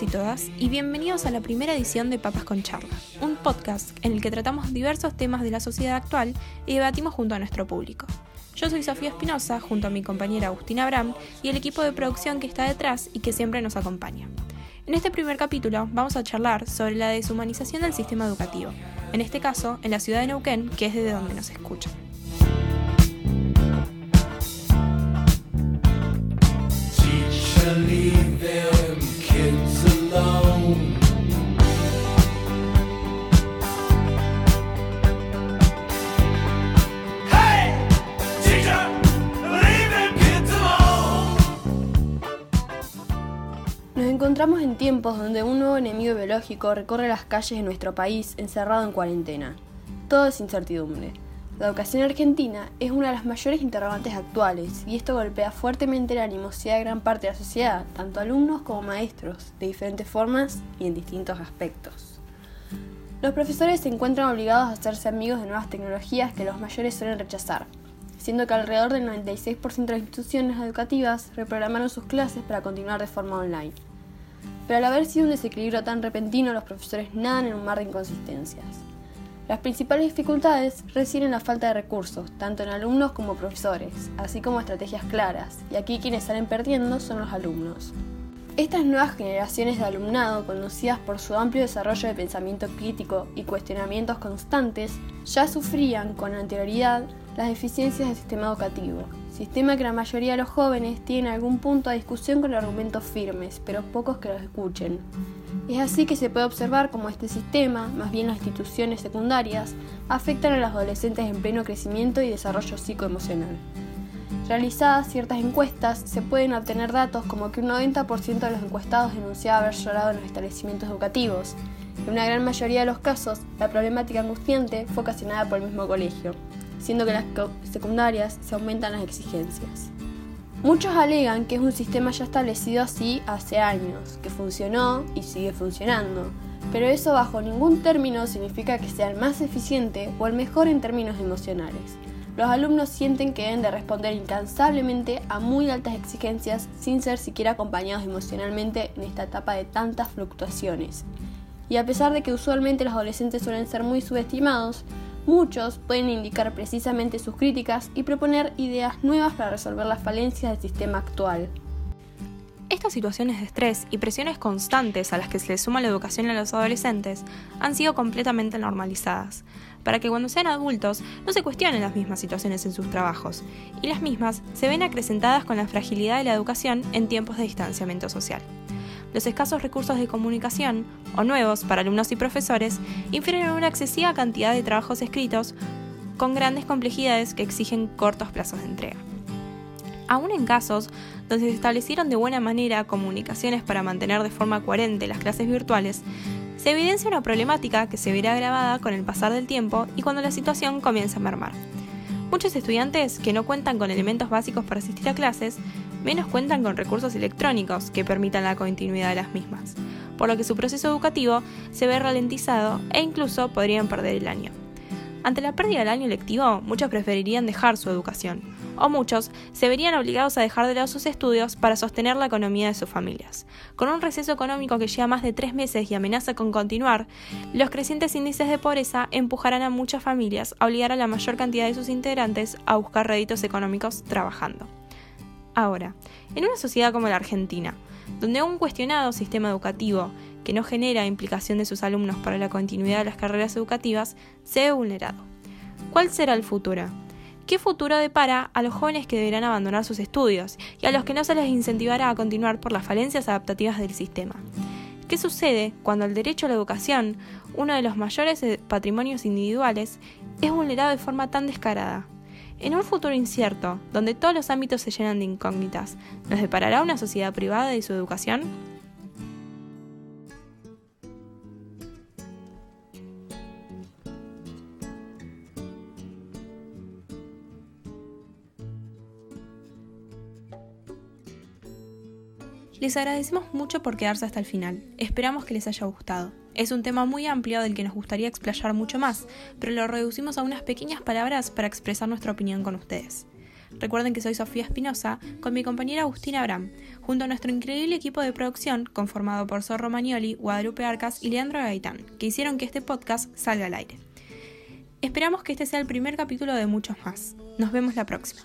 y todas y bienvenidos a la primera edición de Papas con Charla, un podcast en el que tratamos diversos temas de la sociedad actual y debatimos junto a nuestro público. Yo soy Sofía Espinosa, junto a mi compañera Agustina Abraham y el equipo de producción que está detrás y que siempre nos acompaña. En este primer capítulo vamos a charlar sobre la deshumanización del sistema educativo, en este caso en la ciudad de Neuquén, que es desde donde nos escuchan. Nos encontramos en tiempos donde un nuevo enemigo biológico recorre las calles de nuestro país encerrado en cuarentena. Todo es incertidumbre. La educación argentina es una de las mayores interrogantes actuales y esto golpea fuertemente la animosidad de gran parte de la sociedad, tanto alumnos como maestros, de diferentes formas y en distintos aspectos. Los profesores se encuentran obligados a hacerse amigos de nuevas tecnologías que los mayores suelen rechazar, siendo que alrededor del 96% de las instituciones educativas reprogramaron sus clases para continuar de forma online. Pero al haber sido un desequilibrio tan repentino, los profesores nadan en un mar de inconsistencias. Las principales dificultades residen en la falta de recursos, tanto en alumnos como profesores, así como estrategias claras, y aquí quienes salen perdiendo son los alumnos. Estas nuevas generaciones de alumnado, conocidas por su amplio desarrollo de pensamiento crítico y cuestionamientos constantes, ya sufrían con anterioridad las deficiencias del sistema educativo, sistema que la mayoría de los jóvenes tienen algún punto de discusión con argumentos firmes, pero pocos que los escuchen. Es así que se puede observar cómo este sistema, más bien las instituciones secundarias, afectan a los adolescentes en pleno crecimiento y desarrollo psicoemocional. Realizadas ciertas encuestas, se pueden obtener datos como que un 90% de los encuestados denunciaba haber llorado en los establecimientos educativos. En una gran mayoría de los casos, la problemática angustiante fue ocasionada por el mismo colegio, siendo que en las secundarias se aumentan las exigencias. Muchos alegan que es un sistema ya establecido así hace años, que funcionó y sigue funcionando, pero eso bajo ningún término significa que sea el más eficiente o el mejor en términos emocionales. Los alumnos sienten que deben de responder incansablemente a muy altas exigencias sin ser siquiera acompañados emocionalmente en esta etapa de tantas fluctuaciones. Y a pesar de que usualmente los adolescentes suelen ser muy subestimados, Muchos pueden indicar precisamente sus críticas y proponer ideas nuevas para resolver las falencias del sistema actual. Estas situaciones de estrés y presiones constantes a las que se le suma la educación a los adolescentes han sido completamente normalizadas, para que cuando sean adultos no se cuestionen las mismas situaciones en sus trabajos, y las mismas se ven acrecentadas con la fragilidad de la educación en tiempos de distanciamiento social los escasos recursos de comunicación, o nuevos para alumnos y profesores, infieren en una excesiva cantidad de trabajos escritos con grandes complejidades que exigen cortos plazos de entrega. Aún en casos donde se establecieron de buena manera comunicaciones para mantener de forma coherente las clases virtuales, se evidencia una problemática que se verá agravada con el pasar del tiempo y cuando la situación comienza a mermar. Muchos estudiantes que no cuentan con elementos básicos para asistir a clases menos cuentan con recursos electrónicos que permitan la continuidad de las mismas, por lo que su proceso educativo se ve ralentizado e incluso podrían perder el año. Ante la pérdida del año lectivo, muchos preferirían dejar su educación, o muchos se verían obligados a dejar de lado sus estudios para sostener la economía de sus familias. Con un receso económico que lleva más de tres meses y amenaza con continuar, los crecientes índices de pobreza empujarán a muchas familias a obligar a la mayor cantidad de sus integrantes a buscar réditos económicos trabajando. Ahora, en una sociedad como la Argentina, donde un cuestionado sistema educativo que no genera implicación de sus alumnos para la continuidad de las carreras educativas se ve vulnerado. ¿Cuál será el futuro? ¿Qué futuro depara a los jóvenes que deberán abandonar sus estudios y a los que no se les incentivará a continuar por las falencias adaptativas del sistema? ¿Qué sucede cuando el derecho a la educación, uno de los mayores patrimonios individuales, es vulnerado de forma tan descarada? En un futuro incierto, donde todos los ámbitos se llenan de incógnitas, ¿nos deparará una sociedad privada de su educación? Les agradecemos mucho por quedarse hasta el final. Esperamos que les haya gustado. Es un tema muy amplio del que nos gustaría explayar mucho más, pero lo reducimos a unas pequeñas palabras para expresar nuestra opinión con ustedes. Recuerden que soy Sofía Espinosa, con mi compañera Agustina Abraham, junto a nuestro increíble equipo de producción conformado por Zorro Magnoli, Guadalupe Arcas y Leandro Gaitán, que hicieron que este podcast salga al aire. Esperamos que este sea el primer capítulo de muchos más. Nos vemos la próxima.